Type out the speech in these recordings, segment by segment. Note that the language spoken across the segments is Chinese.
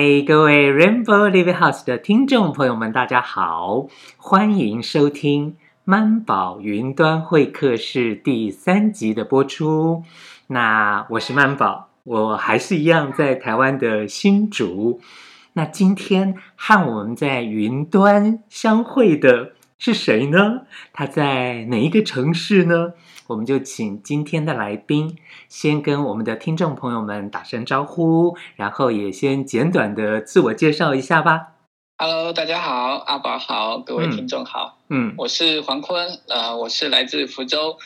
嗨，各位 Rainbow Living House 的听众朋友们，大家好，欢迎收听曼宝云端会客室第三集的播出。那我是曼宝，我还是一样在台湾的新竹。那今天和我们在云端相会的是谁呢？他在哪一个城市呢？我们就请今天的来宾先跟我们的听众朋友们打声招呼，然后也先简短的自我介绍一下吧。Hello，大家好，阿宝好，各位听众好，嗯，我是黄坤，呃，我是来自福州，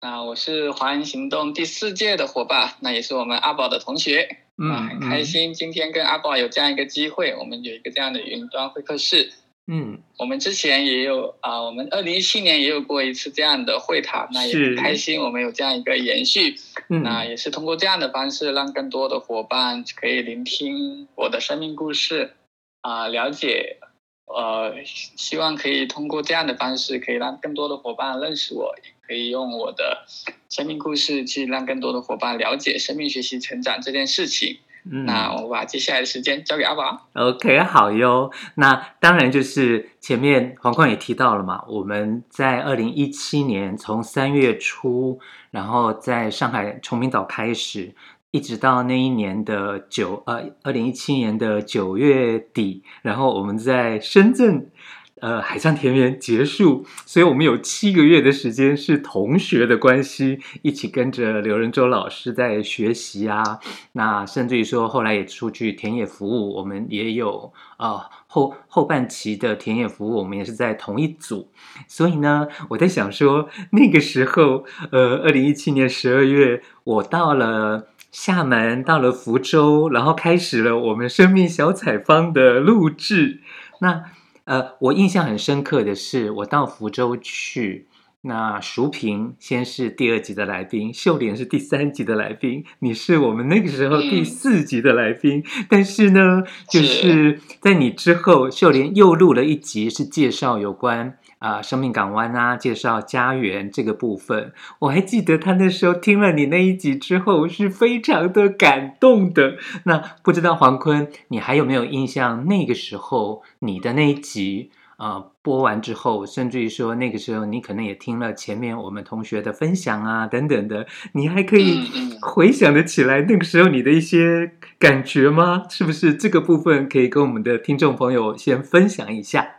那我是华人行动第四届的伙伴，那也是我们阿宝的同学，嗯，很开心今天跟阿宝有这样一个机会，我们有一个这样的云端会客室。嗯，我们之前也有啊、呃，我们二零一七年也有过一次这样的会谈，那也很开心，我们有这样一个延续。嗯，那也是通过这样的方式，让更多的伙伴可以聆听我的生命故事，啊、呃，了解，呃，希望可以通过这样的方式，可以让更多的伙伴认识我，也可以用我的生命故事去让更多的伙伴了解生命、学习、成长这件事情。嗯，那我把接下来的时间交给阿宝。OK，好哟。那当然就是前面黄冠也提到了嘛，我们在二零一七年从三月初，然后在上海崇明岛开始，一直到那一年的九呃二零一七年的九月底，然后我们在深圳。呃，海上田园结束，所以我们有七个月的时间是同学的关系，一起跟着刘仁洲老师在学习啊。那甚至于说，后来也出去田野服务，我们也有啊、后后半期的田野服务，我们也是在同一组。所以呢，我在想说，那个时候，呃，二零一七年十二月，我到了厦门，到了福州，然后开始了我们生命小采访的录制。那呃，我印象很深刻的是，我到福州去，那淑萍先是第二集的来宾，秀莲是第三集的来宾，你是我们那个时候第四集的来宾，嗯、但是呢，就是在你之后，秀莲又录了一集，是介绍有关。啊，生命港湾啊，介绍家园这个部分，我还记得他那时候听了你那一集之后，是非常的感动的。那不知道黄坤，你还有没有印象？那个时候你的那一集啊，播完之后，甚至于说那个时候你可能也听了前面我们同学的分享啊，等等的，你还可以回想得起来那个时候你的一些感觉吗？是不是这个部分可以跟我们的听众朋友先分享一下？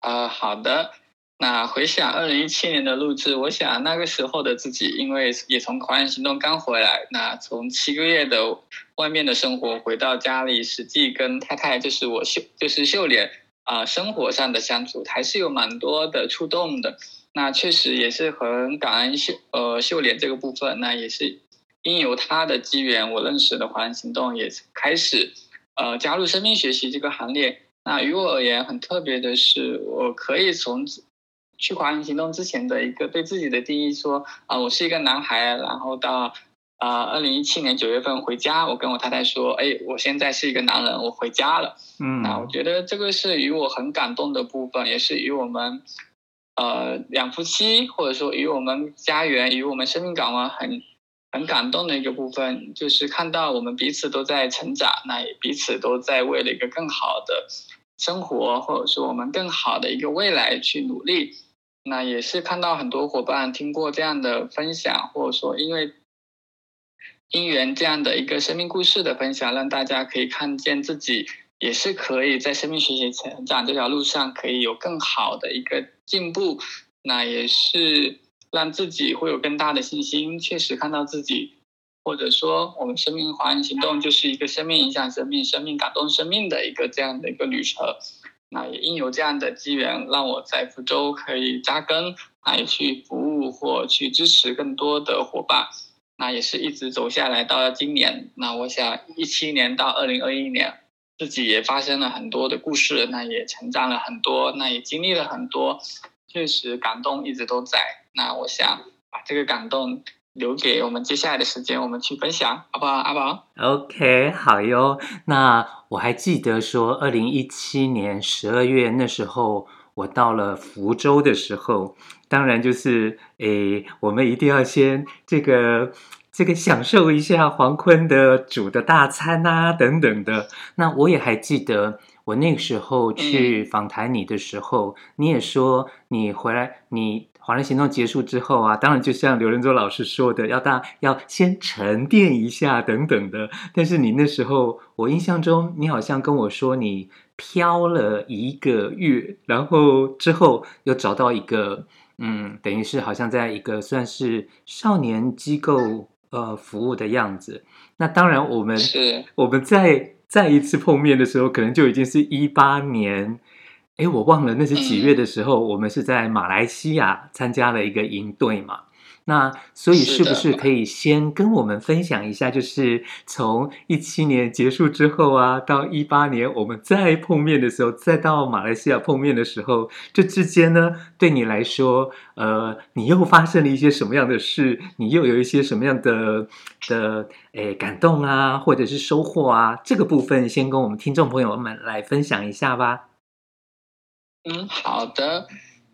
啊、好的。那回想二零一七年的录制，我想那个时候的自己，因为也从狂人行动刚回来，那从七个月的外面的生活回到家里，实际跟太太就是我秀，就是秀莲啊、生活上的相处还是有蛮多的触动的。那确实也是很感恩秀呃秀莲这个部分，那也是因由她的机缘，我认识了华人行动，也开始呃加入生命学习这个行列。那于我而言很特别的是，我可以从去华人行动之前的一个对自己的定义说啊、呃，我是一个男孩，然后到啊二零一七年九月份回家，我跟我太太说，哎，我现在是一个男人，我回家了。嗯，那我觉得这个是与我很感动的部分，也是与我们呃两夫妻，或者说与我们家园，与我们生命港湾很。很感动的一个部分，就是看到我们彼此都在成长，那也彼此都在为了一个更好的生活，或者说我们更好的一个未来去努力。那也是看到很多伙伴听过这样的分享，或者说因为因缘这样的一个生命故事的分享，让大家可以看见自己也是可以在生命学习成长这条路上可以有更好的一个进步。那也是。让自己会有更大的信心，确实看到自己，或者说我们生命华人行动就是一个生命影响生命、生命感动生命的一个这样的一个旅程。那也因有这样的机缘，让我在福州可以扎根，还去服务或去支持更多的伙伴。那也是一直走下来到了今年。那我想一七年到二零二一年，自己也发生了很多的故事，那也成长了很多，那也经历了很多。确实感动一直都在，那我想把这个感动留给我们接下来的时间，我们去分享，好不好？阿宝，OK，好哟。那我还记得说，二零一七年十二月那时候，我到了福州的时候，当然就是诶，我们一定要先这个。这个享受一下黄坤的煮的大餐啊，等等的。那我也还记得，我那个时候去访谈你的时候，嗯、你也说你回来，你华人行动结束之后啊，当然就像刘仁洲老师说的，要大要先沉淀一下等等的。但是你那时候，我印象中你好像跟我说你飘了一个月，然后之后又找到一个。嗯，等于是好像在一个算是少年机构呃服务的样子。那当然，我们是我们在再一次碰面的时候，可能就已经是一八年。哎，我忘了那是几月的时候，嗯、我们是在马来西亚参加了一个营队嘛。那所以是不是可以先跟我们分享一下，就是从一七年结束之后啊，到一八年我们再碰面的时候，再到马来西亚碰面的时候，这之间呢，对你来说，呃，你又发生了一些什么样的事？你又有一些什么样的的诶感动啊，或者是收获啊？这个部分先跟我们听众朋友们来分享一下吧。嗯，好的。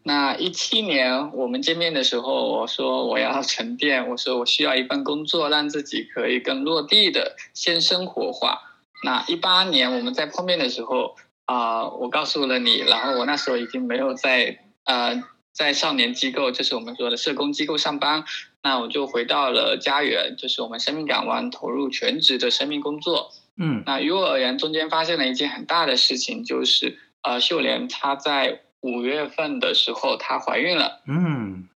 那一七年我们见面的时候，我说我要沉淀，我说我需要一份工作，让自己可以更落地的先生活化。那一八年我们在碰面的时候啊、呃，我告诉了你，然后我那时候已经没有在呃在少年机构，就是我们说的社工机构上班，那我就回到了家园，就是我们生命港湾，投入全职的生命工作。嗯，那于我而言，中间发生了一件很大的事情，就是呃秀莲她在。五月份的时候，她怀孕了。嗯，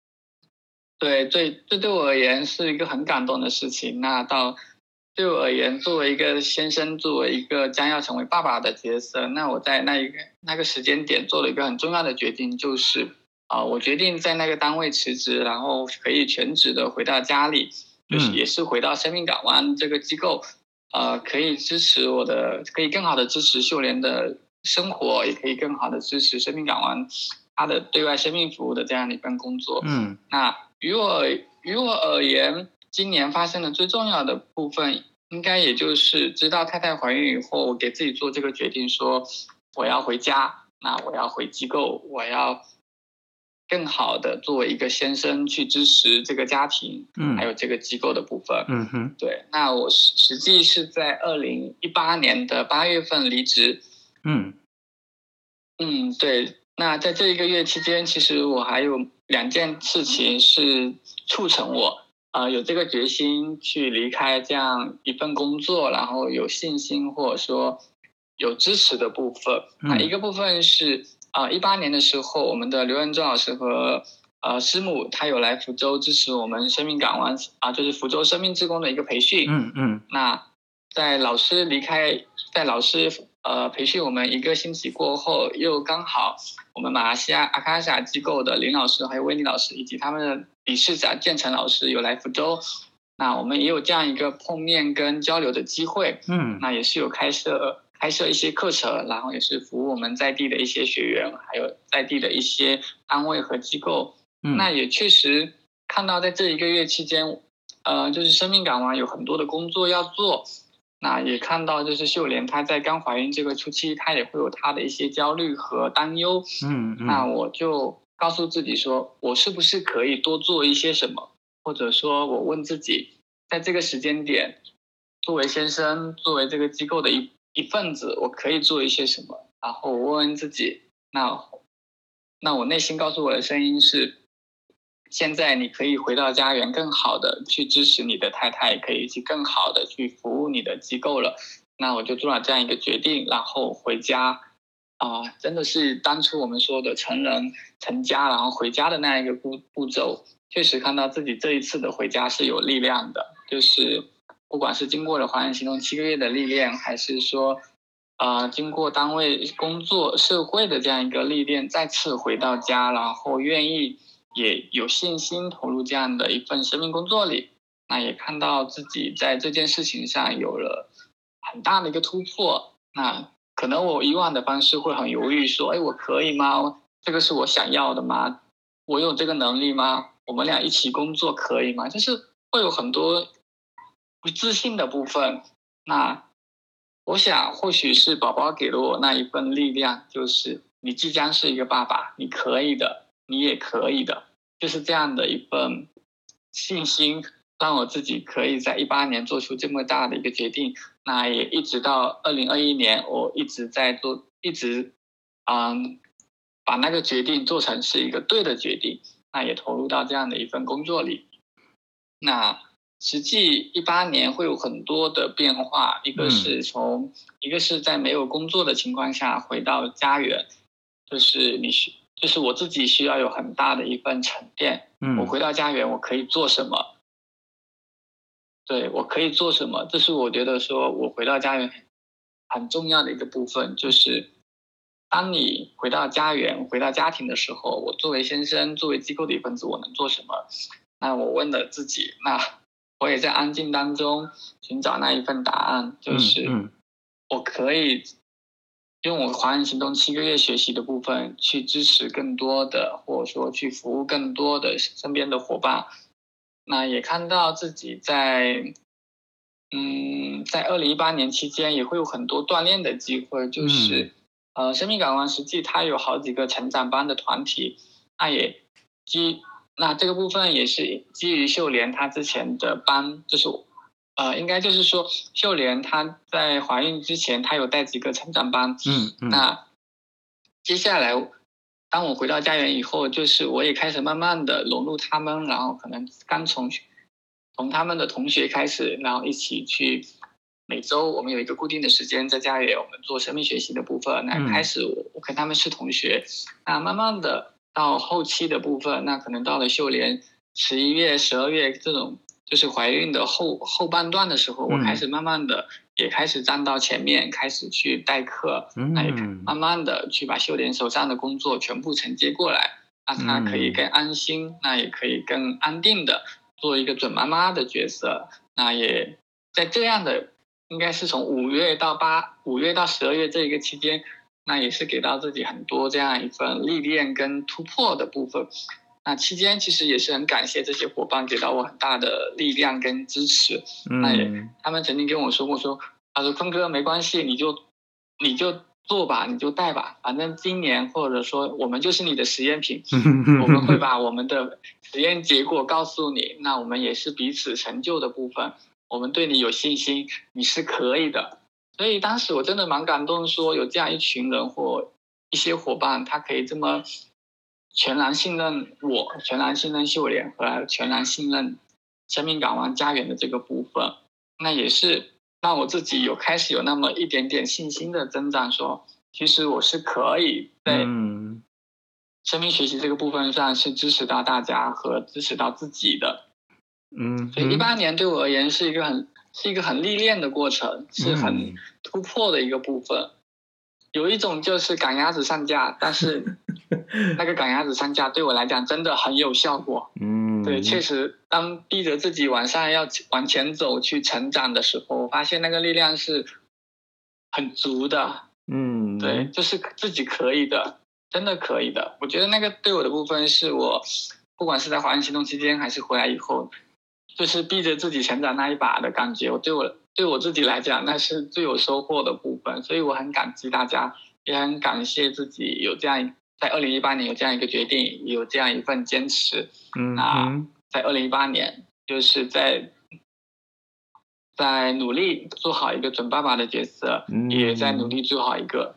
对，这这对我而言是一个很感动的事情。那到对我而言，作为一个先生，作为一个将要成为爸爸的角色，那我在那一个那个时间点做了一个很重要的决定，就是啊、呃，我决定在那个单位辞职，然后可以全职的回到家里，就是也是回到生命港湾这个机构，呃，可以支持我的，可以更好的支持秀莲的。生活也可以更好的支持生命港湾它的对外生命服务的这样的一份工作。嗯，那于我于我而言，今年发生的最重要的部分，应该也就是知道太太怀孕以后，我给自己做这个决定，说我要回家，那我要回机构，我要更好的作为一个先生去支持这个家庭，嗯，还有这个机构的部分。嗯哼，对，那我实实际是在二零一八年的八月份离职。嗯嗯，对。那在这一个月期间，其实我还有两件事情是促成我啊、呃、有这个决心去离开这样一份工作，然后有信心或者说有支持的部分。那、嗯、一个部分是啊，一八年的时候，我们的刘仁洲老师和呃师母他有来福州支持我们生命港湾啊，就是福州生命志工的一个培训。嗯嗯。那在老师离开，在老师。呃，培训我们一个星期过后，又刚好我们马来西亚阿卡莎机构的林老师还有维尼老师以及他们的理事长建成老师有来福州，那我们也有这样一个碰面跟交流的机会。嗯，那也是有开设开设一些课程，然后也是服务我们在地的一些学员，还有在地的一些单位和机构。嗯，那也确实看到在这一个月期间，呃，就是生命港湾有很多的工作要做。那也看到，就是秀莲她在刚怀孕这个初期，她也会有她的一些焦虑和担忧。嗯，嗯，那我就告诉自己说，我是不是可以多做一些什么？或者说我问自己，在这个时间点，作为先生，作为这个机构的一一份子，我可以做一些什么？然后我问问自己，那那我内心告诉我的声音是。现在你可以回到家园，更好的去支持你的太太，可以去更好的去服务你的机构了。那我就做了这样一个决定，然后回家啊、真的是当初我们说的成人成家，然后回家的那样一个步步骤，确实看到自己这一次的回家是有力量的。就是不管是经过了华人行动七个月的历练，还是说啊、经过单位工作社会的这样一个历练，再次回到家，然后愿意。也有信心投入这样的一份生命工作里，那也看到自己在这件事情上有了很大的一个突破。那可能我以往的方式会很犹豫，说：“哎，我可以吗？这个是我想要的吗？我有这个能力吗？我们俩一起工作可以吗？”就是会有很多不自信的部分。那我想，或许是宝宝给了我那一份力量，就是你即将是一个爸爸，你可以的，你也可以的。就是这样的一份信心，让我自己可以在一八年做出这么大的一个决定。那也一直到二零二一年，我一直在做，一直嗯，把那个决定做成是一个对的决定。那也投入到这样的一份工作里。那实际一八年会有很多的变化，一个是从、嗯、一个是在没有工作的情况下回到家园，就是你需就是我自己需要有很大的一份沉淀。嗯，我回到家园，我可以做什么？对，我可以做什么？这是我觉得说我回到家园很重要的一个部分，就是当你回到家园、回到家庭的时候，我作为先生、作为机构的一份子，我能做什么？那我问了自己，那我也在安静当中寻找那一份答案，就是我可以用我华人行动七个月学习的部分去支持更多的，或者说去服务更多的身边的伙伴。那也看到自己在，嗯，在二零一八年期间也会有很多锻炼的机会，就是，呃，生命港湾实际它有好几个成长班的团体，那也基，那这个部分也是基于秀莲她之前的班，就是，呃，应该就是说秀莲她在怀孕之前她有带几个成长班，嗯嗯，那接下来。当我回到家园以后，就是我也开始慢慢的融入他们，然后可能刚从从他们的同学开始，然后一起去每周我们有一个固定的时间在家园，我们做生命学习的部分。那开始我跟他们是同学，那慢慢的到后期的部分，那可能到了秀莲十一月、十二月这种。就是怀孕的后后半段的时候，我开始慢慢的也开始站到前面，嗯、开始去代课，那也慢慢的去把秀莲手上的工作全部承接过来，让她可以更安心，那也可以更安定的做一个准妈妈的角色。那也在这样的，应该是从五月到八五月到十二月这一个期间，那也是给到自己很多这样一份历练跟突破的部分。那期间其实也是很感谢这些伙伴给到我很大的力量跟支持。嗯、那也他们曾经跟我说过说，他说坤哥没关系，你就你就做吧，你就带吧，反正今年或者说我们就是你的实验品，我们会把我们的实验结果告诉你。那我们也是彼此成就的部分，我们对你有信心，你是可以的。所以当时我真的蛮感动，说有这样一群人或一些伙伴，他可以这么。全然信任我，全然信任秀莲和全然信任生命港湾家园的这个部分，那也是让我自己有开始有那么一点点信心的增长说，说其实我是可以在生命学习这个部分上是支持到大家和支持到自己的。嗯，所以一八年对我而言是一个很是一个很历练的过程，是很突破的一个部分。有一种就是赶鸭子上架，但是。那个赶鸭子上架对我来讲真的很有效果。嗯，对，确实，当逼着自己往上要往前走去成长的时候，我发现那个力量是很足的。嗯，对，就是自己可以的，真的可以的。我觉得那个对我的部分是我，不管是在华人行动期间还是回来以后，就是逼着自己成长那一把的感觉。我对我对我自己来讲，那是最有收获的部分。所以我很感激大家，也很感谢自己有这样。在二零一八年有这样一个决定，有这样一份坚持。嗯，那在二零一八年，就是在在努力做好一个准爸爸的角色，嗯、也在努力做好一个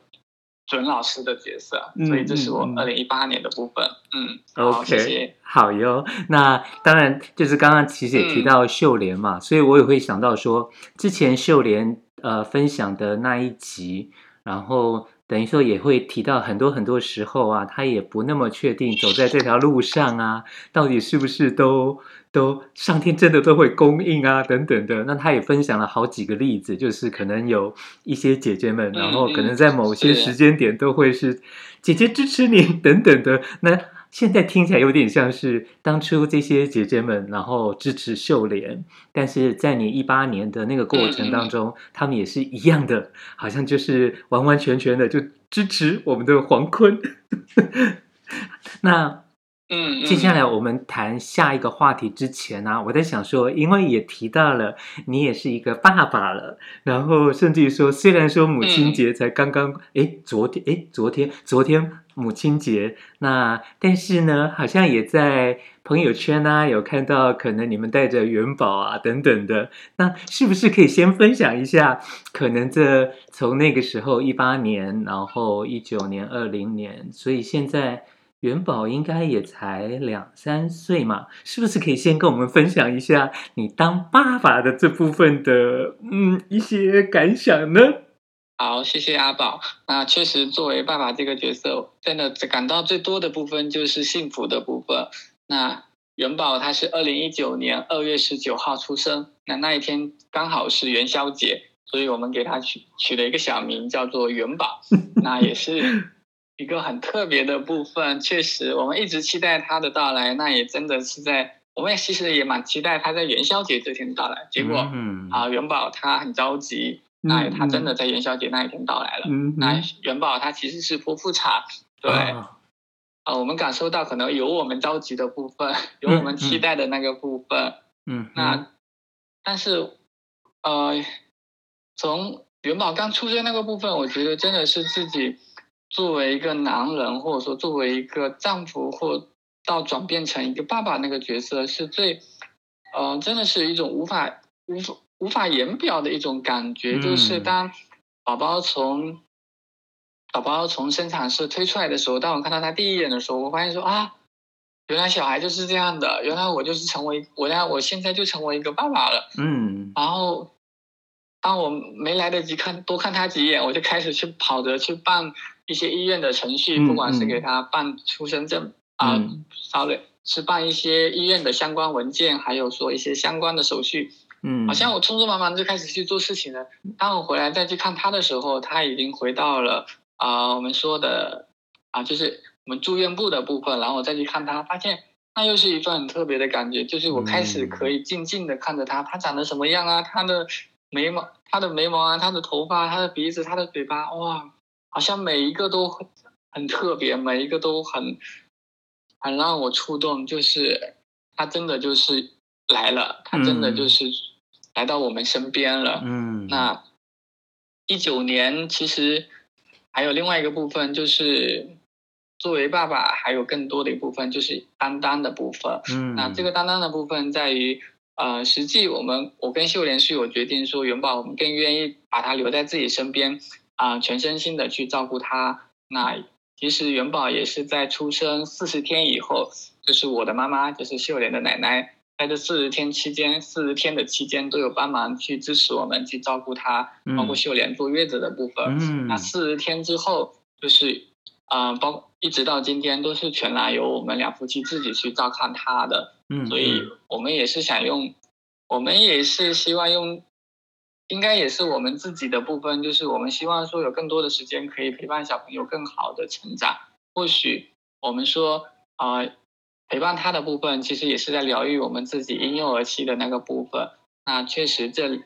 准老师的角色。嗯、所以这是我二零一八年的部分。嗯，嗯好，谢谢。好哟。那当然就是刚刚其实也提到秀莲嘛，嗯、所以我也会想到说，之前秀莲呃分享的那一集，然后。等于说也会提到很多很多时候啊，他也不那么确定走在这条路上啊，到底是不是都都上天真的都会供应啊等等的。那他也分享了好几个例子，就是可能有一些姐姐们，然后可能在某些时间点都会是姐姐支持你等等的。那现在听起来有点像是当初这些姐姐们，然后支持秀莲，但是在你一八年的那个过程当中，他们也是一样的，好像就是完完全全的就支持我们的黄坤。那嗯，接下来我们谈下一个话题之前呢、啊，我在想说，因为也提到了你也是一个爸爸了，然后甚至于说，虽然说母亲节才刚刚，哎、嗯，昨天，哎，昨天，昨天母亲节，那但是呢，好像也在朋友圈啊，有看到可能你们带着元宝啊等等的，那是不是可以先分享一下？可能这从那个时候一八年，然后一九年、二零年，所以现在。元宝应该也才两三岁嘛，是不是可以先跟我们分享一下你当爸爸的这部分的嗯一些感想呢？好，谢谢阿宝。那确实，作为爸爸这个角色，真的感到最多的部分就是幸福的部分。那元宝他是二零一九年二月十九号出生，那那一天刚好是元宵节，所以我们给他取取了一个小名叫做元宝。那也是。一个很特别的部分，确实，我们一直期待他的到来。那也真的是在，我们也其实也蛮期待他在元宵节这天到来。结果，嗯啊，元宝他很着急，那他真的在元宵节那一天到来了。嗯，那元宝他其实是剖腹产，对，啊，我们感受到可能有我们着急的部分，有我们期待的那个部分。嗯，那但是，呃，从元宝刚出生那个部分，我觉得真的是自己。作为一个男人，或者说作为一个丈夫，或到转变成一个爸爸那个角色，是最，嗯、呃，真的是一种无法无法无法言表的一种感觉。嗯、就是当宝宝从宝宝从生产室推出来的时候，当我看到他第一眼的时候，我发现说啊，原来小孩就是这样的，原来我就是成为，我来我现在就成为一个爸爸了。嗯，然后。当我没来得及看多看他几眼，我就开始去跑着去办一些医院的程序，嗯、不管是给他办出生证啊，sorry，是办一些医院的相关文件，还有说一些相关的手续。嗯，好像我匆匆忙忙就开始去做事情了。当我回来再去看他的时候，他已经回到了啊、呃，我们说的啊，就是我们住院部的部分。然后我再去看他，发现那又是一份很特别的感觉，就是我开始可以静静的看着他，他长得什么样啊，他的。眉毛，他的眉毛啊，他的头发，他的鼻子，他的嘴巴，哇，好像每一个都很很特别，每一个都很很让我触动。就是他真的就是来了，他真的就是来到我们身边了。嗯，那一九年其实还有另外一个部分，就是作为爸爸，还有更多的一部分就是担当的部分。嗯，那这个担当的部分在于。呃，实际我们我跟秀莲是有决定说，元宝我们更愿意把他留在自己身边，啊、呃，全身心的去照顾他。那其实元宝也是在出生四十天以后，就是我的妈妈，就是秀莲的奶奶，在这四十天期间，四十天的期间都有帮忙去支持我们去照顾他，包括秀莲坐月子的部分。嗯，那四十天之后，就是啊、呃，包一直到今天都是全然由我们两夫妻自己去照看他的。嗯，所以我们也是想用，我们也是希望用，应该也是我们自己的部分，就是我们希望说有更多的时间可以陪伴小朋友更好的成长。或许我们说啊、呃，陪伴他的部分，其实也是在疗愈我们自己婴幼儿期的那个部分。那确实，这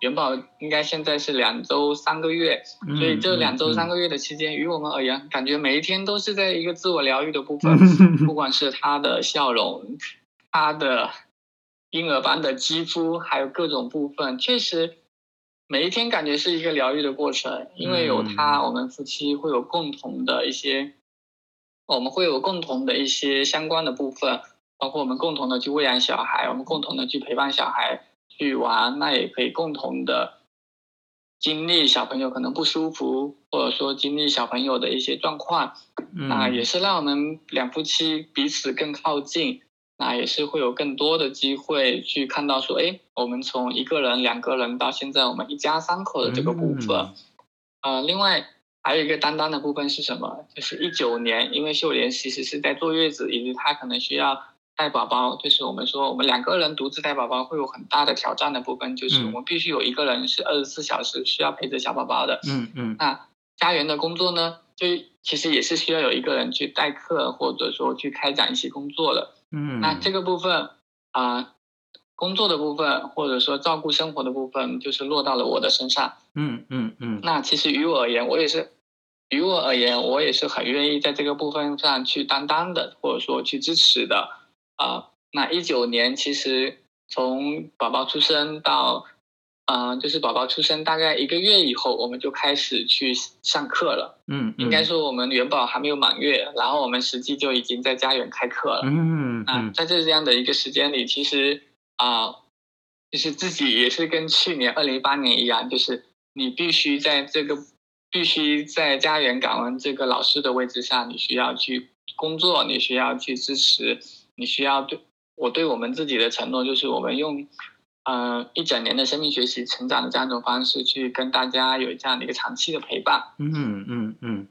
元宝应该现在是两周三个月，所以这两周三个月的期间，于我们而言，感觉每一天都是在一个自我疗愈的部分，不管是他的笑容。他的婴儿般的肌肤，还有各种部分，确实每一天感觉是一个疗愈的过程。因为有他，我们夫妻会有共同的一些，我们会有共同的一些相关的部分，包括我们共同的去喂养小孩，我们共同的去陪伴小孩去玩，那也可以共同的经历小朋友可能不舒服，或者说经历小朋友的一些状况，那也是让我们两夫妻彼此更靠近。那也是会有更多的机会去看到说，哎，我们从一个人、两个人到现在我们一家三口的这个部分。嗯、呃，另外还有一个担当的部分是什么？就是一九年，因为秀莲其实是在坐月子，以及她可能需要带宝宝，就是我们说我们两个人独自带宝宝会有很大的挑战的部分，就是我们必须有一个人是二十四小时需要陪着小宝宝的。嗯嗯。那家园的工作呢，就其实也是需要有一个人去代课，或者说去开展一些工作的。嗯，那这个部分啊、呃，工作的部分或者说照顾生活的部分，就是落到了我的身上。嗯嗯嗯。那其实于我而言，我也是于我而言，我也是很愿意在这个部分上去担当的，或者说去支持的。啊、呃，那一九年其实从宝宝出生到，嗯、呃，就是宝宝出生大概一个月以后，我们就开始去上课了。嗯，嗯应该说我们元宝还没有满月，然后我们实际就已经在家园开课了。嗯嗯。那在这这样的一个时间里，其实啊、呃，就是自己也是跟去年二零一八年一样，就是你必须在这个。必须在家园感恩这个老师的位置上，你需要去工作，你需要去支持，你需要对我对我们自己的承诺，就是我们用嗯、呃、一整年的生命学习成长的这样一种方式，去跟大家有这样的一个长期的陪伴。嗯嗯嗯。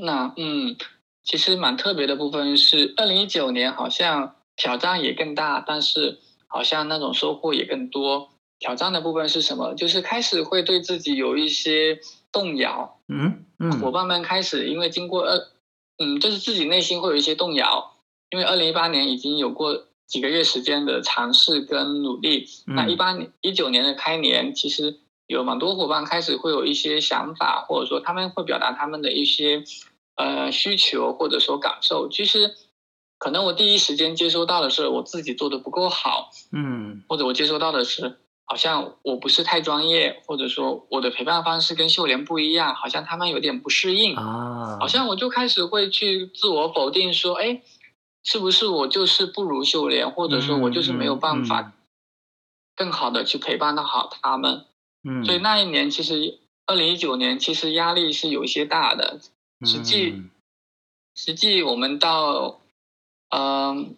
那嗯，其实蛮特别的部分是，二零一九年好像挑战也更大，但是好像那种收获也更多。挑战的部分是什么？就是开始会对自己有一些。动摇，嗯嗯，伙伴们开始因为经过二，嗯，就是自己内心会有一些动摇，因为二零一八年已经有过几个月时间的尝试跟努力，嗯、那一八年一九年的开年，其实有蛮多伙伴开始会有一些想法，或者说他们会表达他们的一些呃需求，或者说感受。其实可能我第一时间接收到的是我自己做的不够好，嗯，或者我接收到的是。好像我不是太专业，或者说我的陪伴方式跟秀莲不一样，好像他们有点不适应啊。好像我就开始会去自我否定，说，哎，是不是我就是不如秀莲，或者说我就是没有办法更好的去陪伴到好他们。嗯，所以那一年其实二零一九年其实压力是有一些大的。实际实际我们到嗯。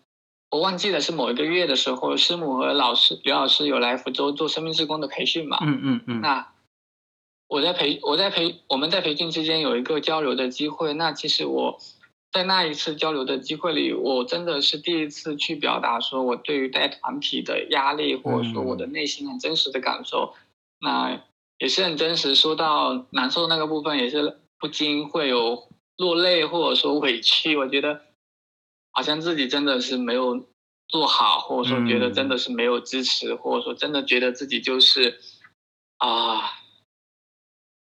我忘记了是某一个月的时候，师母和老师刘老师有来福州做生命之工的培训嘛？嗯嗯嗯。那我在培我在培我们在培训之间有一个交流的机会。那其实我在那一次交流的机会里，我真的是第一次去表达说我对于带团体的压力，或者说我的内心很真实的感受。那也是很真实，说到难受那个部分，也是不禁会有落泪，或者说委屈。我觉得。好像自己真的是没有做好，或者说觉得真的是没有支持，嗯、或者说真的觉得自己就是啊，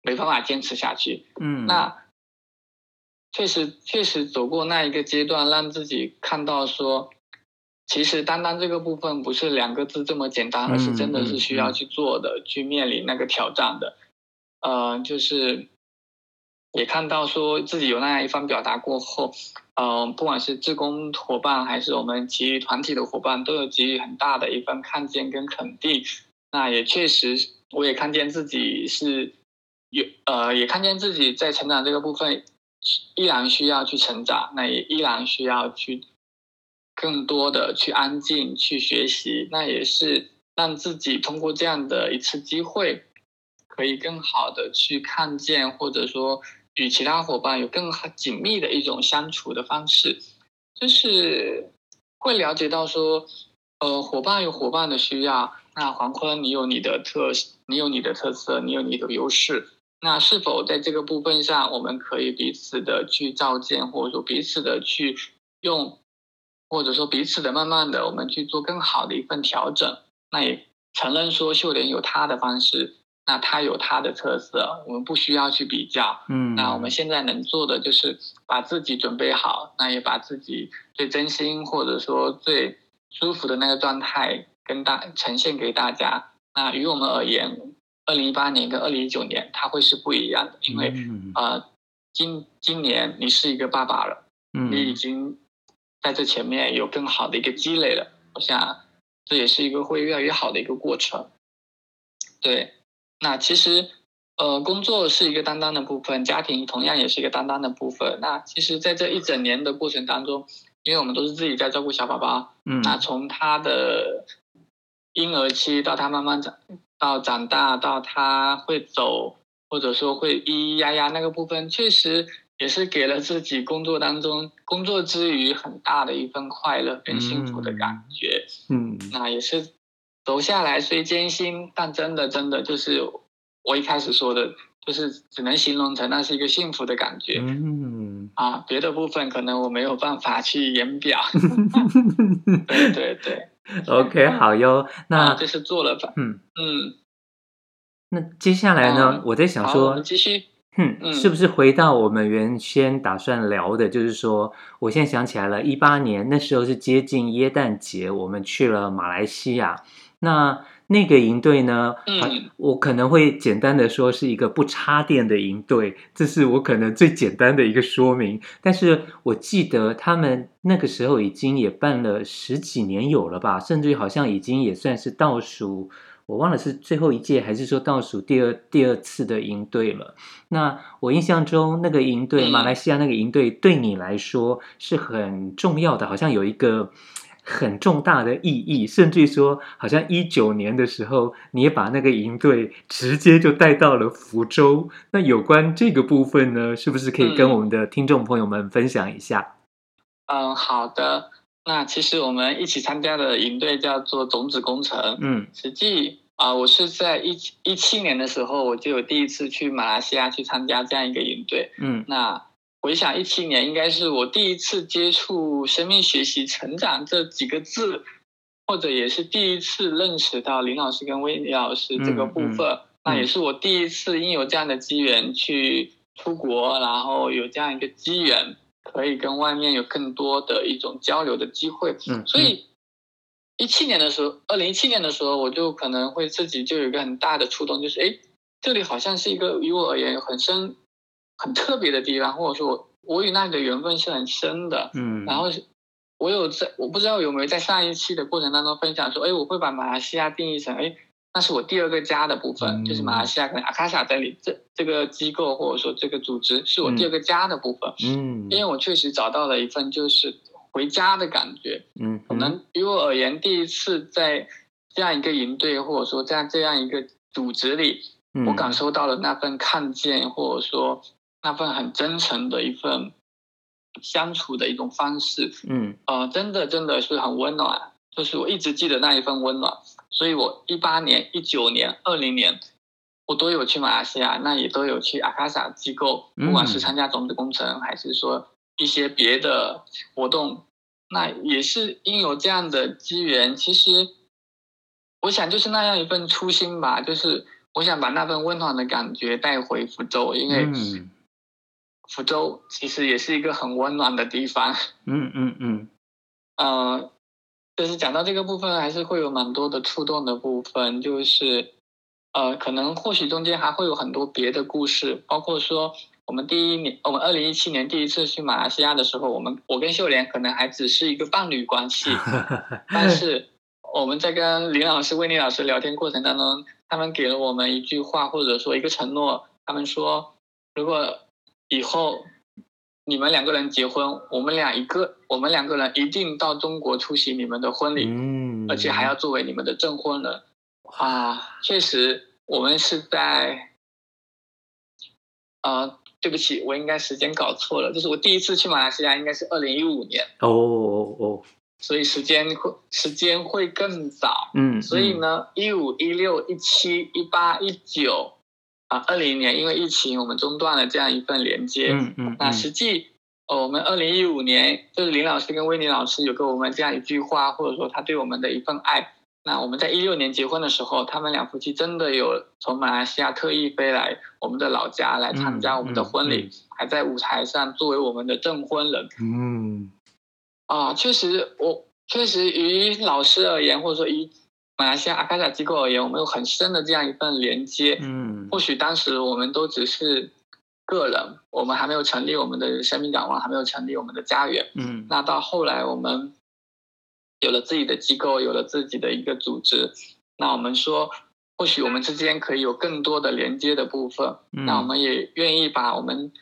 没办法坚持下去。嗯，那确实确实走过那一个阶段，让自己看到说，其实单单这个部分不是两个字这么简单，而是真的是需要去做的，嗯、去面临那个挑战的。呃，就是也看到说自己有那样一番表达过后。嗯，不管是志工伙伴还是我们其余团体的伙伴，都有给予很大的一份看见跟肯定。那也确实，我也看见自己是有呃，也看见自己在成长这个部分依然需要去成长，那也依然需要去更多的去安静去学习。那也是让自己通过这样的一次机会，可以更好的去看见，或者说。与其他伙伴有更紧密的一种相处的方式，就是会了解到说，呃，伙伴有伙伴的需要，那黄坤你有你的特，你有你的特色，你有你的优势，那是否在这个部分上，我们可以彼此的去照见，或者说彼此的去用，或者说彼此的慢慢的，我们去做更好的一份调整。那也承认说秀莲有她的方式。那她有她的特色，我们不需要去比较。嗯，那我们现在能做的就是把自己准备好，那也把自己最真心或者说最舒服的那个状态跟大呈现给大家。那于我们而言，二零一八年跟二零一九年它会是不一样的，因为呃，今今年你是一个爸爸了，嗯，你已经在这前面有更好的一个积累了。我想这也是一个会越来越好的一个过程。对。那其实，呃，工作是一个担当的部分，家庭同样也是一个担当的部分。那其实，在这一整年的过程当中，因为我们都是自己在照顾小宝宝，嗯，那从他的婴儿期到他慢慢长到长大，到他会走，或者说会咿咿呀呀那个部分，确实也是给了自己工作当中工作之余很大的一份快乐跟幸福的感觉。嗯，嗯，那也是。走下来虽艰辛，但真的真的就是我一开始说的，就是只能形容成那是一个幸福的感觉。嗯啊，别的部分可能我没有办法去言表。对对对，OK，好哟。那这是做了吧？嗯嗯。那接下来呢？我在想说，继续。嗯，是不是回到我们原先打算聊的？就是说，我现在想起来了，一八年那时候是接近耶诞节，我们去了马来西亚。那那个营队呢？嗯，我可能会简单的说是一个不插电的营队，这是我可能最简单的一个说明。但是我记得他们那个时候已经也办了十几年有了吧，甚至于好像已经也算是倒数，我忘了是最后一届还是说倒数第二第二次的营队了。那我印象中那个营队，马来西亚那个营队对你来说是很重要的，好像有一个。很重大的意义，甚至于说，好像一九年的时候，你也把那个营队直接就带到了福州。那有关这个部分呢，是不是可以跟我们的听众朋友们分享一下？嗯，好的。那其实我们一起参加的营队叫做种子工程。嗯，实际啊，我是在一一七年的时候，我就有第一次去马来西亚去参加这样一个营队。嗯，那。回想一七年，应该是我第一次接触生命学习成长这几个字，或者也是第一次认识到林老师跟威尼老师这个部分。嗯嗯、那也是我第一次因有这样的机缘去出国，然后有这样一个机缘，可以跟外面有更多的一种交流的机会。嗯，所以一七年的时候，二零一七年的时候，我就可能会自己就有一个很大的触动，就是哎，这里好像是一个于我而言很深。很特别的地方，或者说我我与那里的缘分是很深的，嗯，然后我有在，我不知道有没有在上一期的过程当中分享说，哎，我会把马来西亚定义成，哎，那是我第二个家的部分，嗯、就是马来西亚跟阿卡萨这里这这个机构或者说这个组织是我第二个家的部分，嗯，因为我确实找到了一份就是回家的感觉，嗯，可能于我而言，第一次在这样一个营队或者说在这样一个组织里，嗯、我感受到了那份看见，或者说。那份很真诚的一份相处的一种方式，嗯，呃，真的真的是很温暖，就是我一直记得那一份温暖，所以我一八年、一九年、二零年，我都有去马来西亚，那也都有去阿卡萨机构，不管是参加种子工程，嗯、还是说一些别的活动，那也是因有这样的机缘。其实，我想就是那样一份初心吧，就是我想把那份温暖的感觉带回福州，因为。嗯福州其实也是一个很温暖的地方。嗯嗯嗯。呃，就是讲到这个部分，还是会有蛮多的触动的部分。就是，呃，可能或许中间还会有很多别的故事，包括说，我们第一年，我们二零一七年第一次去马来西亚的时候，我们我跟秀莲可能还只是一个伴侣关系，但是我们在跟林老师、魏丽老师聊天过程当中，他们给了我们一句话，或者说一个承诺，他们说，如果以后你们两个人结婚，我们俩一个，我们两个人一定到中国出席你们的婚礼，嗯，而且还要作为你们的证婚人。啊，确实，我们是在，啊，对不起，我应该时间搞错了，就是我第一次去马来西亚应该是二零一五年。哦哦哦，所以时间会时间会更早。嗯，所以呢，一五一六一七一八一九。啊，二零年因为疫情，我们中断了这样一份连接。嗯嗯。嗯，那实际，哦，我们二零一五年就是林老师跟威尼老师有给我们这样一句话，或者说他对我们的一份爱。那我们在一六年结婚的时候，他们两夫妻真的有从马来西亚特意飞来我们的老家来参加我们的婚礼，嗯嗯嗯、还在舞台上作为我们的证婚人。嗯。啊，确实，我确实于老师而言，或者说于。马来西亚阿卡萨机构而言，我们有很深的这样一份连接。嗯，或许当时我们都只是个人，我们还没有成立我们的生命港湾，还没有成立我们的家园。嗯，那到后来我们有了自己的机构，有了自己的一个组织，那我们说，或许我们之间可以有更多的连接的部分。嗯，那我们也愿意把我们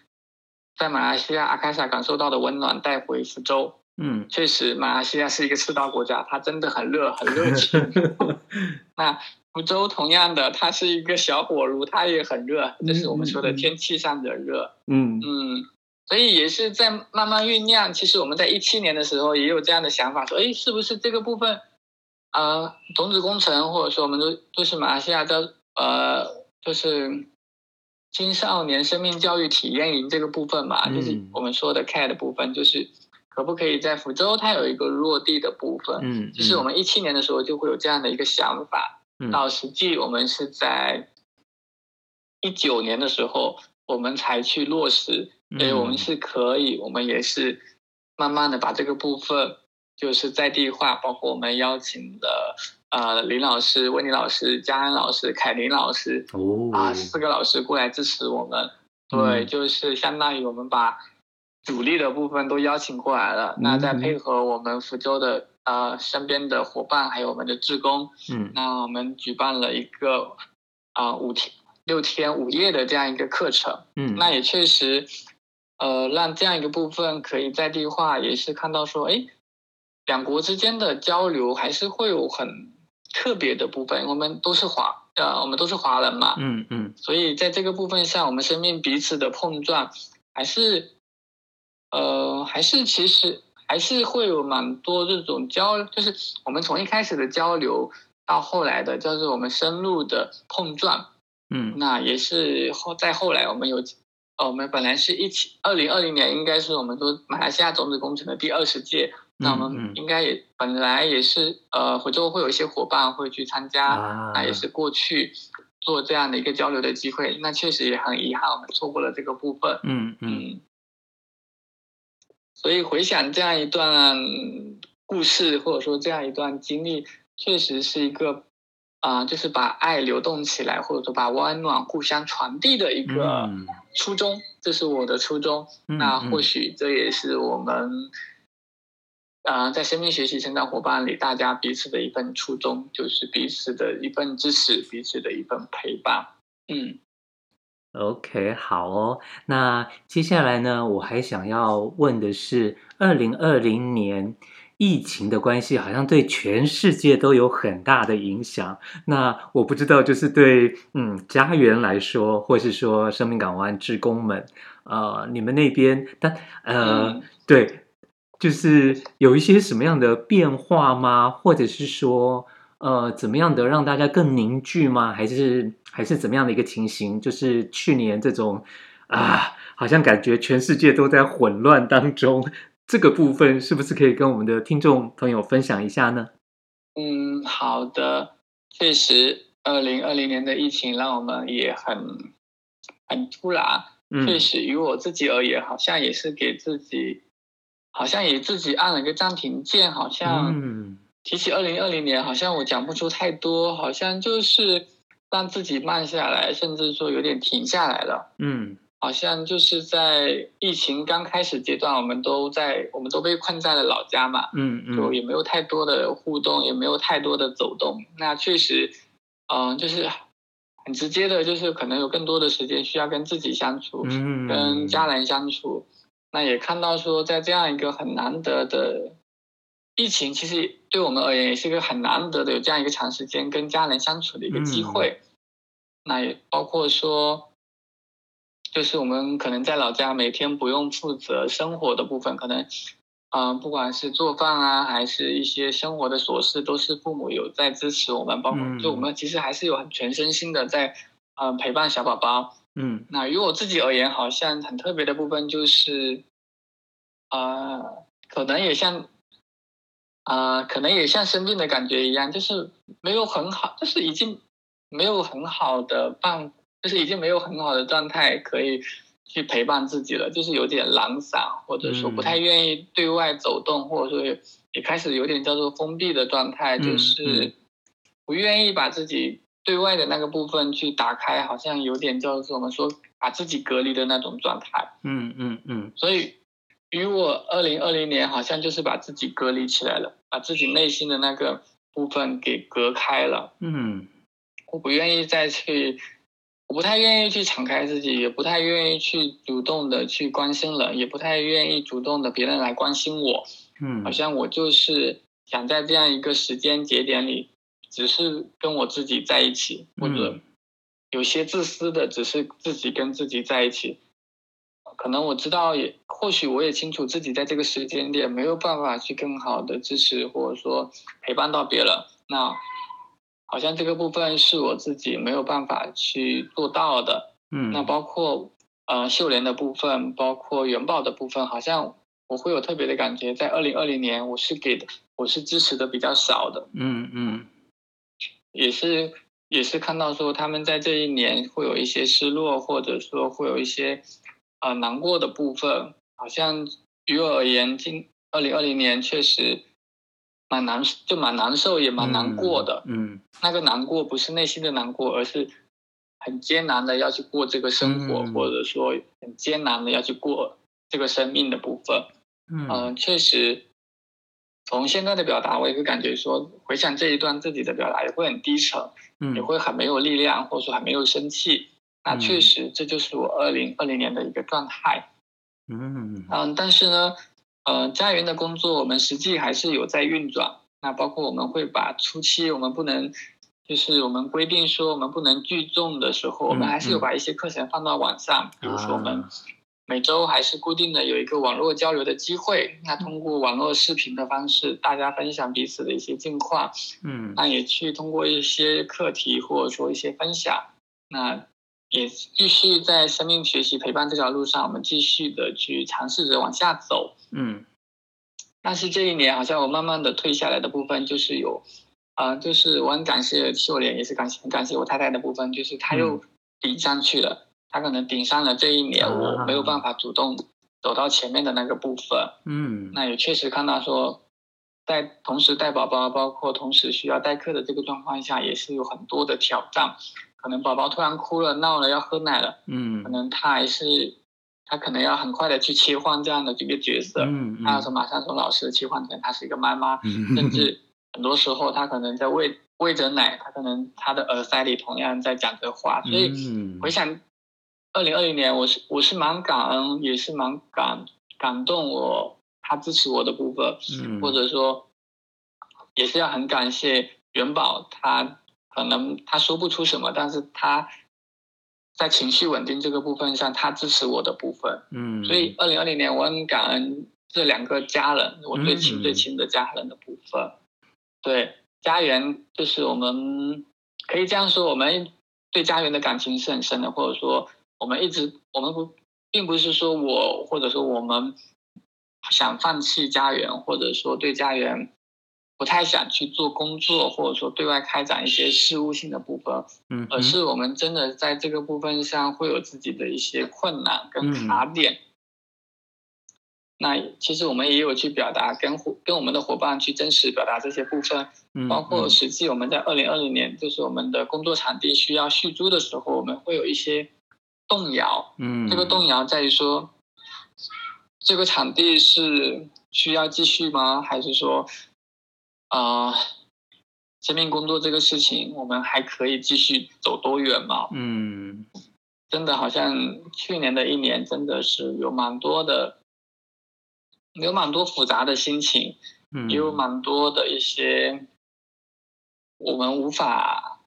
在马来西亚阿卡萨感受到的温暖带回福州。嗯，确实，马来西亚是一个赤道国家，它真的很热，很热情。那福州同样的，它是一个小火炉，它也很热，这是我们说的天气上的热。嗯嗯，所以也是在慢慢酝酿。其实我们在一七年的时候也有这样的想法，说，哎，是不是这个部分，呃，种子工程，或者说我们都都是马来西亚的，呃，就是青少年生命教育体验营这个部分嘛，就是我们说的 CARE 的部分，就是。可不可以在福州，它有一个落地的部分？嗯，就是我们一七年的时候就会有这样的一个想法。嗯，到实际我们是在一九年的时候，我们才去落实。所以我们是可以，我们也是慢慢的把这个部分就是在地化，包括我们邀请的呃林老师、温妮老师、佳安老师、凯琳老师哦啊四个老师过来支持我们。对，就是相当于我们把主力的部分都邀请过来了，那再配合我们福州的呃身边的伙伴，还有我们的志工，嗯，那我们举办了一个啊、呃、五天六天五夜的这样一个课程，嗯，那也确实。呃，让这样一个部分可以在地化，也是看到说，哎，两国之间的交流还是会有很特别的部分。我们都是华，呃，我们都是华人嘛，嗯嗯，所以在这个部分上，我们生命彼此的碰撞，还是，呃，还是其实还是会有蛮多这种交，就是我们从一开始的交流到后来的叫做我们深入的碰撞，嗯，那也是后再后来我们有。哦，我们本来是一起，二零二零年应该是我们说马来西亚种子工程的第二十届，那我们应该也本来也是呃，福州会有一些伙伴会去参加，啊、那也是过去做这样的一个交流的机会，那确实也很遗憾，我们错过了这个部分。嗯嗯，嗯，所以回想这样一段故事，或者说这样一段经历，确实是一个。啊、呃，就是把爱流动起来，或者说把温暖互相传递的一个初衷，嗯、这是我的初衷。嗯、那或许这也是我们，啊、呃，在生命学习成长伙伴里，大家彼此的一份初衷，就是彼此的一份支持，彼此的一份陪伴。嗯，OK，好哦。那接下来呢，我还想要问的是，二零二零年。疫情的关系好像对全世界都有很大的影响。那我不知道，就是对嗯家园来说，或是说生命港湾职工们，呃，你们那边，但呃，嗯、对，就是有一些什么样的变化吗？或者是说，呃，怎么样的让大家更凝聚吗？还是还是怎么样的一个情形？就是去年这种啊，好像感觉全世界都在混乱当中。这个部分是不是可以跟我们的听众朋友分享一下呢？嗯，好的，确实，二零二零年的疫情让我们也很很突然。嗯，确实，于我自己而言，好像也是给自己，好像也自己按了一个暂停键。好像提起二零二零年，好像我讲不出太多，好像就是让自己慢下来，甚至说有点停下来了。嗯。好像就是在疫情刚开始阶段，我们都在，我们都被困在了老家嘛，嗯嗯，就也没有太多的互动，也没有太多的走动。那确实，嗯、呃，就是很直接的，就是可能有更多的时间需要跟自己相处，嗯，跟家人相处。那也看到说，在这样一个很难得的疫情，其实对我们而言也是一个很难得的有这样一个长时间跟家人相处的一个机会。嗯、那也包括说。就是我们可能在老家每天不用负责生活的部分，可能，嗯、呃，不管是做饭啊，还是一些生活的琐事，都是父母有在支持我们，包括就我们其实还是有很全身心的在，嗯、呃，陪伴小宝宝。嗯，那于我自己而言，好像很特别的部分就是，啊、呃，可能也像，啊、呃，可能也像生病的感觉一样，就是没有很好，就是已经没有很好的办。就是已经没有很好的状态可以去陪伴自己了，就是有点懒散，或者说不太愿意对外走动，或者说也开始有点叫做封闭的状态，就是不愿意把自己对外的那个部分去打开，好像有点叫做我们说把自己隔离的那种状态。嗯嗯嗯。所以，于我二零二零年好像就是把自己隔离起来了，把自己内心的那个部分给隔开了。嗯，我不愿意再去。我不太愿意去敞开自己，也不太愿意去主动的去关心人，也不太愿意主动的别人来关心我。嗯，好像我就是想在这样一个时间节点里，只是跟我自己在一起，或者有些自私的，只是自己跟自己在一起。可能我知道也，也或许我也清楚自己在这个时间点没有办法去更好的支持，或者说陪伴到别人。那。好像这个部分是我自己没有办法去做到的，嗯，那包括呃秀莲的部分，包括元宝的部分，好像我会有特别的感觉，在二零二零年我是给的，我是支持的比较少的，嗯嗯，也是也是看到说他们在这一年会有一些失落，或者说会有一些呃难过的部分。好像于我而言，今二零二零年确实蛮难，就蛮难受，也蛮难过的。嗯，嗯那个难过不是内心的难过，而是很艰难的要去过这个生活，嗯、或者说很艰难的要去过这个生命的部分。嗯、呃，确实。从现在的表达，我也会感觉说，回想这一段自己的表达也会很低沉，嗯，也会很没有力量，或者说很没有生气。那确实，这就是我二零二零年的一个状态。嗯嗯，但是呢，呃，家园的工作我们实际还是有在运转。那包括我们会把初期我们不能，就是我们规定说我们不能聚众的时候，我们还是有把一些课程放到网上，比如说我们。每周还是固定的有一个网络交流的机会，那通过网络视频的方式，大家分享彼此的一些近况，嗯，那也去通过一些课题或者说一些分享，那也继续在生命学习陪伴这条路上，我们继续的去尝试着往下走，嗯。但是这一年好像我慢慢的退下来的部分，就是有，啊、呃，就是我很感谢秀莲，也是感谢很感谢我太太的部分，就是她又顶上去了。嗯他可能顶上了这一年，我没有办法主动走到前面的那个部分。嗯，那也确实看到说，在同时带宝宝，包括同时需要代课的这个状况下，也是有很多的挑战。可能宝宝突然哭了、闹了，要喝奶了，嗯，可能他还是他可能要很快的去切换这样的这个角色。嗯，还有说马上从老师切换成他是一个妈妈，甚至很多时候他可能在喂喂着奶，他可能他的耳塞里同样在讲着话，所以回想。二零二零年，我是我是蛮感恩，也是蛮感感动我他支持我的部分，嗯，或者说也是要很感谢元宝，他可能他说不出什么，但是他在情绪稳定这个部分上，他支持我的部分，嗯，所以二零二零年我很感恩这两个家人，我最亲最亲的家人的部分，嗯，对，家园就是我们可以这样说，我们对家园的感情是很深的，或者说。我们一直，我们不，并不是说我，或者说我们想放弃家园，或者说对家园不太想去做工作，或者说对外开展一些事务性的部分，嗯，而是我们真的在这个部分上会有自己的一些困难跟卡点。嗯、那其实我们也有去表达，跟伙跟我们的伙伴去真实表达这些部分，嗯、包括实际我们在二零二零年，就是我们的工作场地需要续租的时候，我们会有一些。动摇，嗯，这个动摇在于说，这个场地是需要继续吗？还是说，啊、呃，生命工作这个事情，我们还可以继续走多远嘛？嗯，真的好像去年的一年，真的是有蛮多的，有蛮多复杂的心情，嗯，也有蛮多的一些我们无法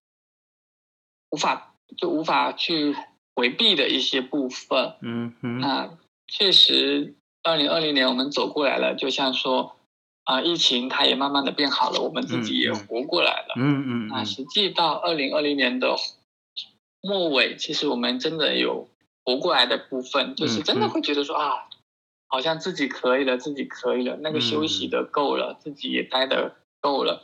无法就无法去。回避的一些部分，嗯哼，那确实，二零二零年我们走过来了，就像说，啊、呃，疫情它也慢慢的变好了，我们自己也活过来了，嗯嗯，那实际到二零二零年的末尾，其实我们真的有活过来的部分，就是真的会觉得说啊，好像自己可以了，自己可以了，那个休息的够了，自己也待的够了。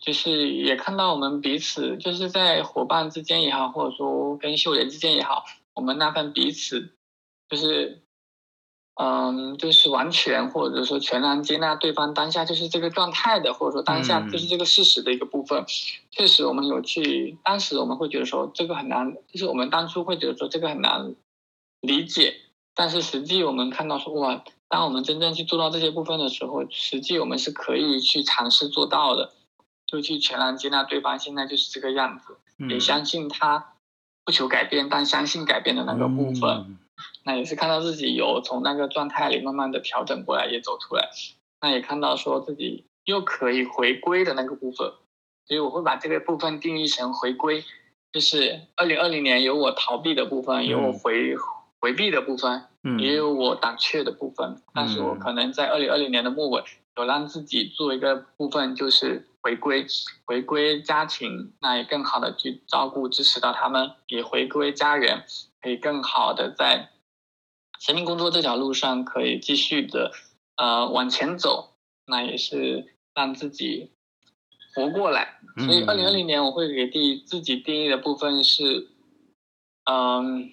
就是也看到我们彼此，就是在伙伴之间也好，或者说跟秀莲之间也好，我们那份彼此，就是，嗯，就是完全或者说全然接纳对方当下就是这个状态的，或者说当下就是这个事实的一个部分。嗯、确实，我们有去，当时我们会觉得说这个很难，就是我们当初会觉得说这个很难理解，但是实际我们看到说哇，当我们真正去做到这些部分的时候，实际我们是可以去尝试做到的。就去全然接纳对方，现在就是这个样子，嗯、也相信他不求改变，但相信改变的那个部分。嗯、那也是看到自己有从那个状态里慢慢的调整过来，也走出来。那也看到说自己又可以回归的那个部分，所以我会把这个部分定义成回归，就是二零二零年有我逃避的部分，有我回、嗯、回避的部分，嗯、也有我胆怯的部分。嗯、但是我可能在二零二零年的末尾，有让自己做一个部分，就是。回归，回归家庭，那也更好的去照顾、支持到他们；也回归家园，可以更好的在生命工作这条路上可以继续的呃往前走。那也是让自己活过来。所以二零二零年我会给定自己定义的部分是，嗯，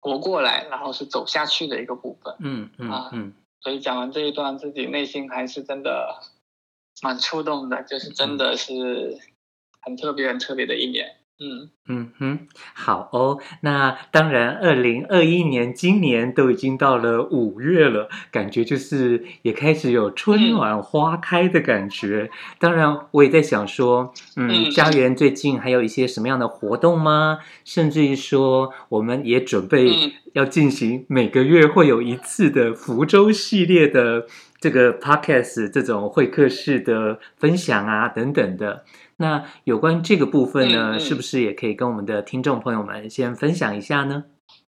活过来，然后是走下去的一个部分。嗯嗯啊嗯。所以讲完这一段，自己内心还是真的蛮触动的，就是真的是很特别、很特别的一年。嗯嗯哼，好哦。那当然，二零二一年今年都已经到了五月了，感觉就是也开始有春暖花开的感觉。嗯、当然，我也在想说，嗯，家园最近还有一些什么样的活动吗？甚至于说，我们也准备要进行每个月会有一次的福州系列的这个 podcast 这种会客室的分享啊，等等的。那有关这个部分呢，嗯嗯、是不是也可以跟我们的听众朋友们先分享一下呢？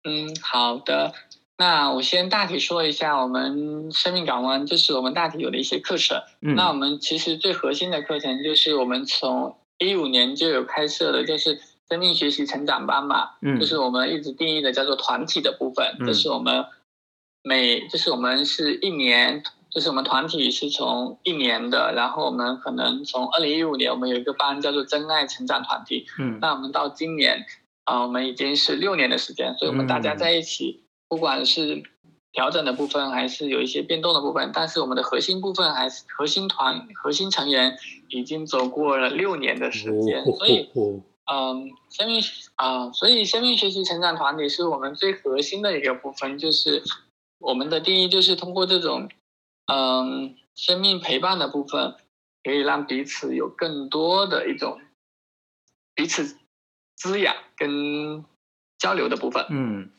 嗯，好的。那我先大体说一下，我们生命港湾就是我们大体有的一些课程。嗯、那我们其实最核心的课程就是我们从一五年就有开设的，就是生命学习成长班嘛。嗯，就是我们一直定义的叫做团体的部分，嗯、就是我们每就是我们是一年。就是我们团体是从一年的，然后我们可能从二零一五年，我们有一个班叫做真爱成长团体，嗯，那我们到今年，啊、呃，我们已经是六年的时间，所以我们大家在一起，不管是调整的部分，还是有一些变动的部分，但是我们的核心部分还是核心团核心成员已经走过了六年的时间，所以，嗯，生命啊、呃，所以生命学习成长团体是我们最核心的一个部分，就是我们的定义就是通过这种。嗯，生命陪伴的部分可以让彼此有更多的一种彼此滋养跟交流的部分。嗯，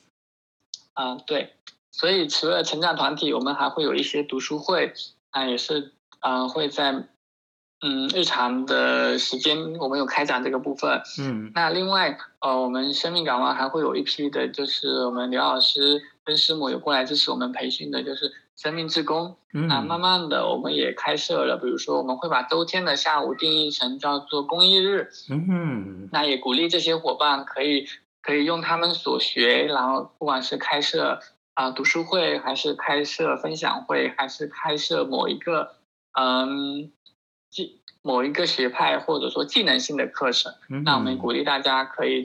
啊，对，所以除了成长团体，我们还会有一些读书会，啊，也是啊，会在嗯日常的时间，我们有开展这个部分。嗯，那另外，呃，我们生命港湾还会有一批的，就是我们刘老师跟师母有过来支持我们培训的，就是。生命之工，那慢慢的我们也开设了，比如说我们会把周天的下午定义成叫做公益日，嗯，那也鼓励这些伙伴可以可以用他们所学，然后不管是开设啊读书会，还是开设分享会，还是开设某一个嗯技某一个学派或者说技能性的课程，那我们鼓励大家可以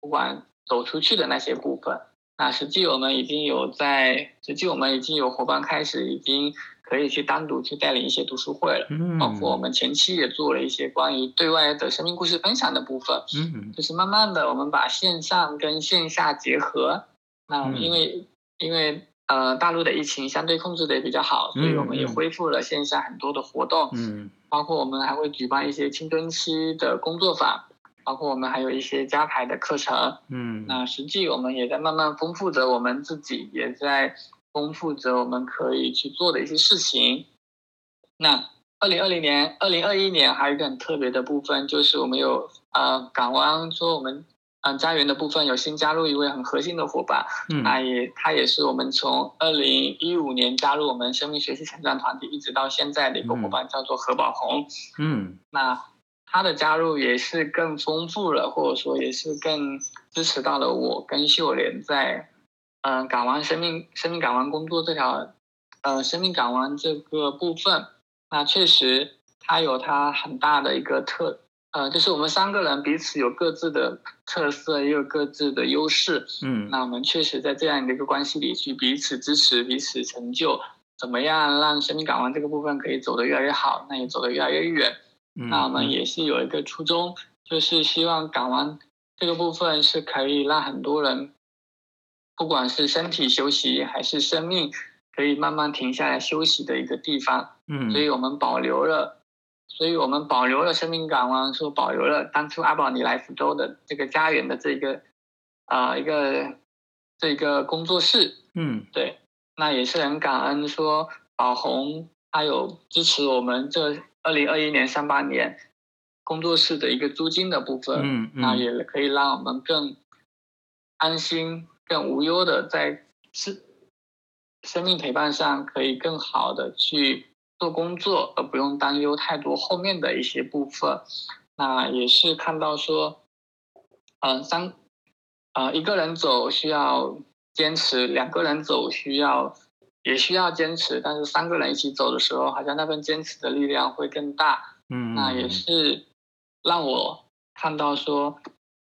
不管走出去的那些部分。那实际我们已经有在，实际我们已经有伙伴开始已经可以去单独去带领一些读书会了，嗯，包括我们前期也做了一些关于对外的生命故事分享的部分，嗯，就是慢慢的我们把线上跟线下结合，那因为因为呃大陆的疫情相对控制的也比较好，所以我们也恢复了线下很多的活动，嗯，包括我们还会举办一些青春期的工作坊。包括我们还有一些加排的课程，嗯，那实际我们也在慢慢丰富着我们自己，也在丰富着我们可以去做的一些事情。那二零二零年、二零二一年还有一个很特别的部分，就是我们有呃港湾说我们嗯、呃、家园的部分有新加入一位很核心的伙伴，嗯，那也他也是我们从二零一五年加入我们生命学习成长团体一直到现在的一个伙伴，嗯、叫做何宝红，嗯，那。他的加入也是更丰富了，或者说也是更支持到了我跟秀莲在，嗯、呃，港湾生命生命港湾工作这条，呃，生命港湾这个部分，那确实他有他很大的一个特，呃，就是我们三个人彼此有各自的特色，也有各自的优势，嗯，那我们确实在这样的一个关系里去彼此支持，彼此成就，怎么样让生命港湾这个部分可以走得越来越好，那也走得越来越远。那我们也是有一个初衷，就是希望港湾这个部分是可以让很多人，不管是身体休息还是生命，可以慢慢停下来休息的一个地方。嗯，所以我们保留了，所以我们保留了生命港湾，说保留了当初阿宝你来福州的这个家园的这个啊、呃、一个这个工作室。嗯，对，那也是很感恩说宝红他有支持我们这。二零二一年上半年工作室的一个租金的部分，嗯，那、嗯、也可以让我们更安心、更无忧的在生生命陪伴上，可以更好的去做工作，而不用担忧太多后面的一些部分。那也是看到说，嗯、呃，三，呃，一个人走需要坚持，两个人走需要。也需要坚持，但是三个人一起走的时候，好像那份坚持的力量会更大。嗯，那也是让我看到说，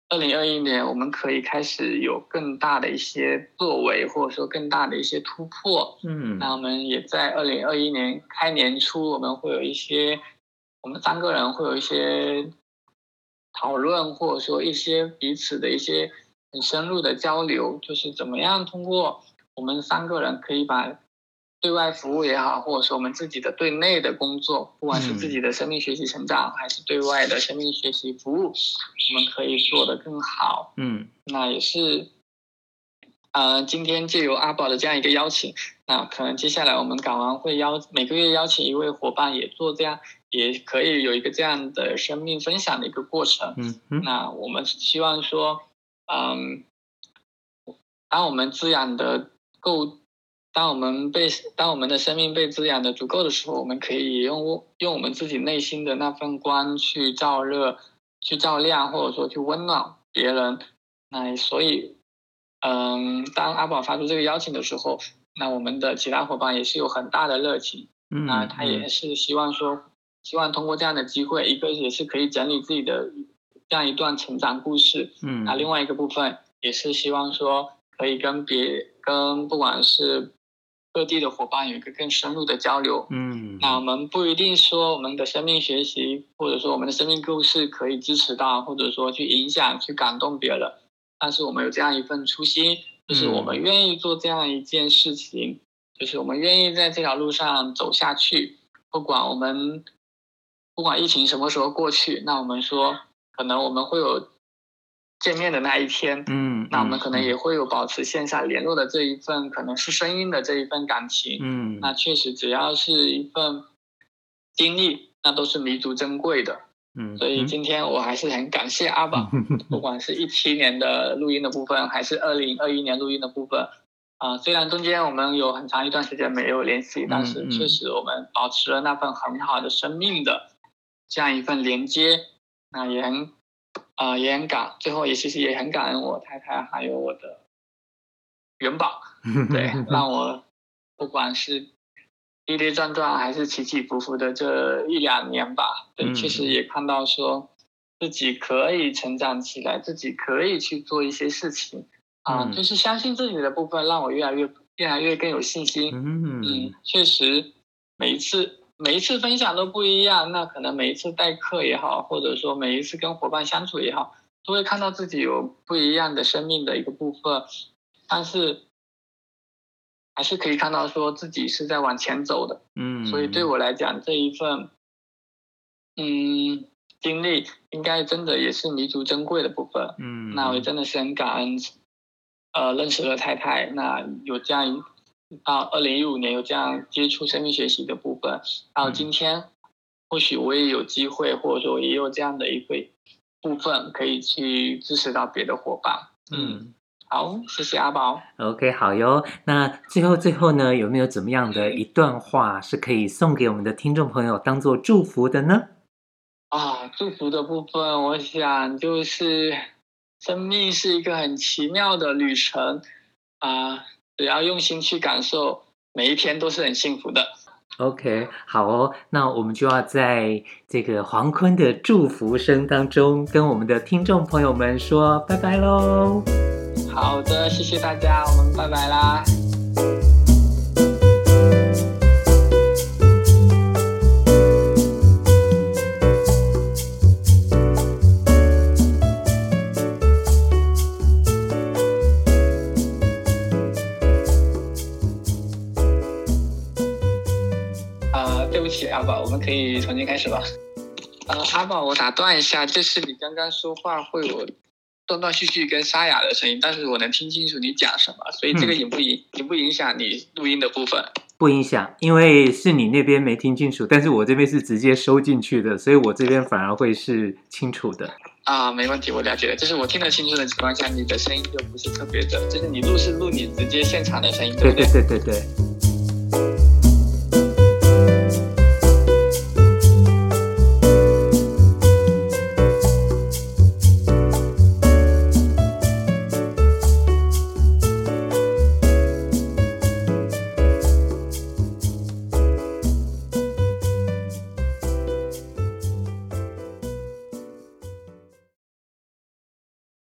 二零二一年我们可以开始有更大的一些作为，或者说更大的一些突破。嗯，那我们也在二零二一年开年初，我们会有一些，我们三个人会有一些讨论，或者说一些彼此的一些很深入的交流，就是怎么样通过我们三个人可以把。对外服务也好，或者说我们自己的对内的工作，不管是自己的生命学习成长，嗯、还是对外的生命学习服务，我们可以做得更好。嗯，那也是，呃，今天借由阿宝的这样一个邀请，那可能接下来我们港湾会邀每个月邀请一位伙伴，也做这样，也可以有一个这样的生命分享的一个过程。嗯，嗯，那我们希望说，嗯，当我们滋养的够。当我们被当我们的生命被滋养的足够的时候，我们可以用用我们自己内心的那份光去照热、去照亮，或者说去温暖别人。那所以，嗯，当阿宝发出这个邀请的时候，那我们的其他伙伴也是有很大的热情。嗯，那他也是希望说，希望通过这样的机会，一个也是可以整理自己的这样一段成长故事。嗯，那另外一个部分也是希望说，可以跟别跟不管是各地的伙伴有一个更深入的交流。嗯，那我们不一定说我们的生命学习，或者说我们的生命故事可以支持到，或者说去影响、去感动别人。但是我们有这样一份初心，就是我们愿意做这样一件事情，嗯、就是我们愿意在这条路上走下去。不管我们不管疫情什么时候过去，那我们说可能我们会有。见面的那一天，嗯，那我们可能也会有保持线下联络的这一份，嗯、可能是声音的这一份感情，嗯，那确实只要是一份经历，那都是弥足珍贵的，嗯，所以今天我还是很感谢阿宝，嗯、不管是一七年的录音的部分，还是二零二一年录音的部分，啊、呃，虽然中间我们有很长一段时间没有联系，但是确实我们保持了那份很好的生命的这样一份连接，那也很。啊、呃，也很感，最后也其实也很感恩我太太，还有我的元宝，对，让我不管是跌跌撞撞还是起起伏伏的这一两年吧，对，确实也看到说自己可以成长起来，自己可以去做一些事情，啊、呃，就是相信自己的部分，让我越来越越来越更有信心。嗯，确实每一次。每一次分享都不一样，那可能每一次代课也好，或者说每一次跟伙伴相处也好，都会看到自己有不一样的生命的一个部分，但是还是可以看到说自己是在往前走的，嗯，所以对我来讲这一份，嗯，经历应该真的也是弥足珍贵的部分，嗯，那我也真的是很感恩，呃，认识了太太，那有这样一。到二零一五年有这样接触生命学习的部分，到今天，或许我也有机会，或者说也有这样的一个部分可以去支持到别的伙伴。嗯，好，谢谢阿宝。OK，好哟。那最后最后呢，有没有怎么样的一段话是可以送给我们的听众朋友当做祝福的呢？啊，祝福的部分，我想就是生命是一个很奇妙的旅程啊。只要用心去感受，每一天都是很幸福的。OK，好哦，那我们就要在这个黄坤的祝福声当中，跟我们的听众朋友们说拜拜喽。好的，谢谢大家，我们拜拜啦。阿宝，我们可以重新开始吧。呃，阿宝，我打断一下，就是你刚刚说话会有断断续续跟沙哑的声音，但是我能听清楚你讲什么，所以这个影不影影不影响你录音的部分？不影响，因为是你那边没听清楚，但是我这边是直接收进去的，所以我这边反而会是清楚的。啊，没问题，我了解了。就是我听得清楚的情况下，你的声音就不是特别的，就是你录是录你直接现场的声音，对不对？对对对对对。